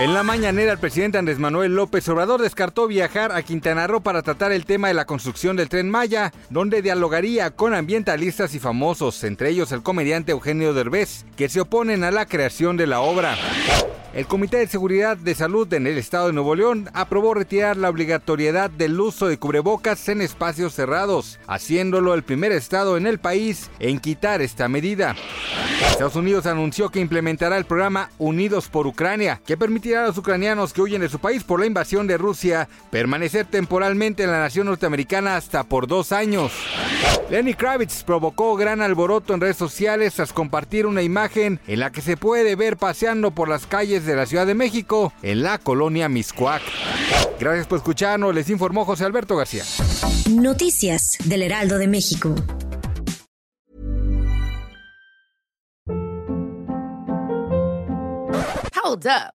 En la mañanera, el presidente Andrés Manuel López Obrador descartó viajar a Quintana Roo para tratar el tema de la construcción del tren Maya, donde dialogaría con ambientalistas y famosos, entre ellos el comediante Eugenio Derbez, que se oponen a la creación de la obra. El Comité de Seguridad de Salud en el Estado de Nuevo León aprobó retirar la obligatoriedad del uso de cubrebocas en espacios cerrados, haciéndolo el primer estado en el país en quitar esta medida. Estados Unidos anunció que implementará el programa Unidos por Ucrania, que permitirá a los ucranianos que huyen de su país por la invasión de Rusia permanecer temporalmente en la nación norteamericana hasta por dos años. Lenny Kravitz provocó gran alboroto en redes sociales tras compartir una imagen en la que se puede ver paseando por las calles de la Ciudad de México en la colonia Miscuac. Gracias por escucharnos, les informó José Alberto García. Noticias del Heraldo de México. Hold up.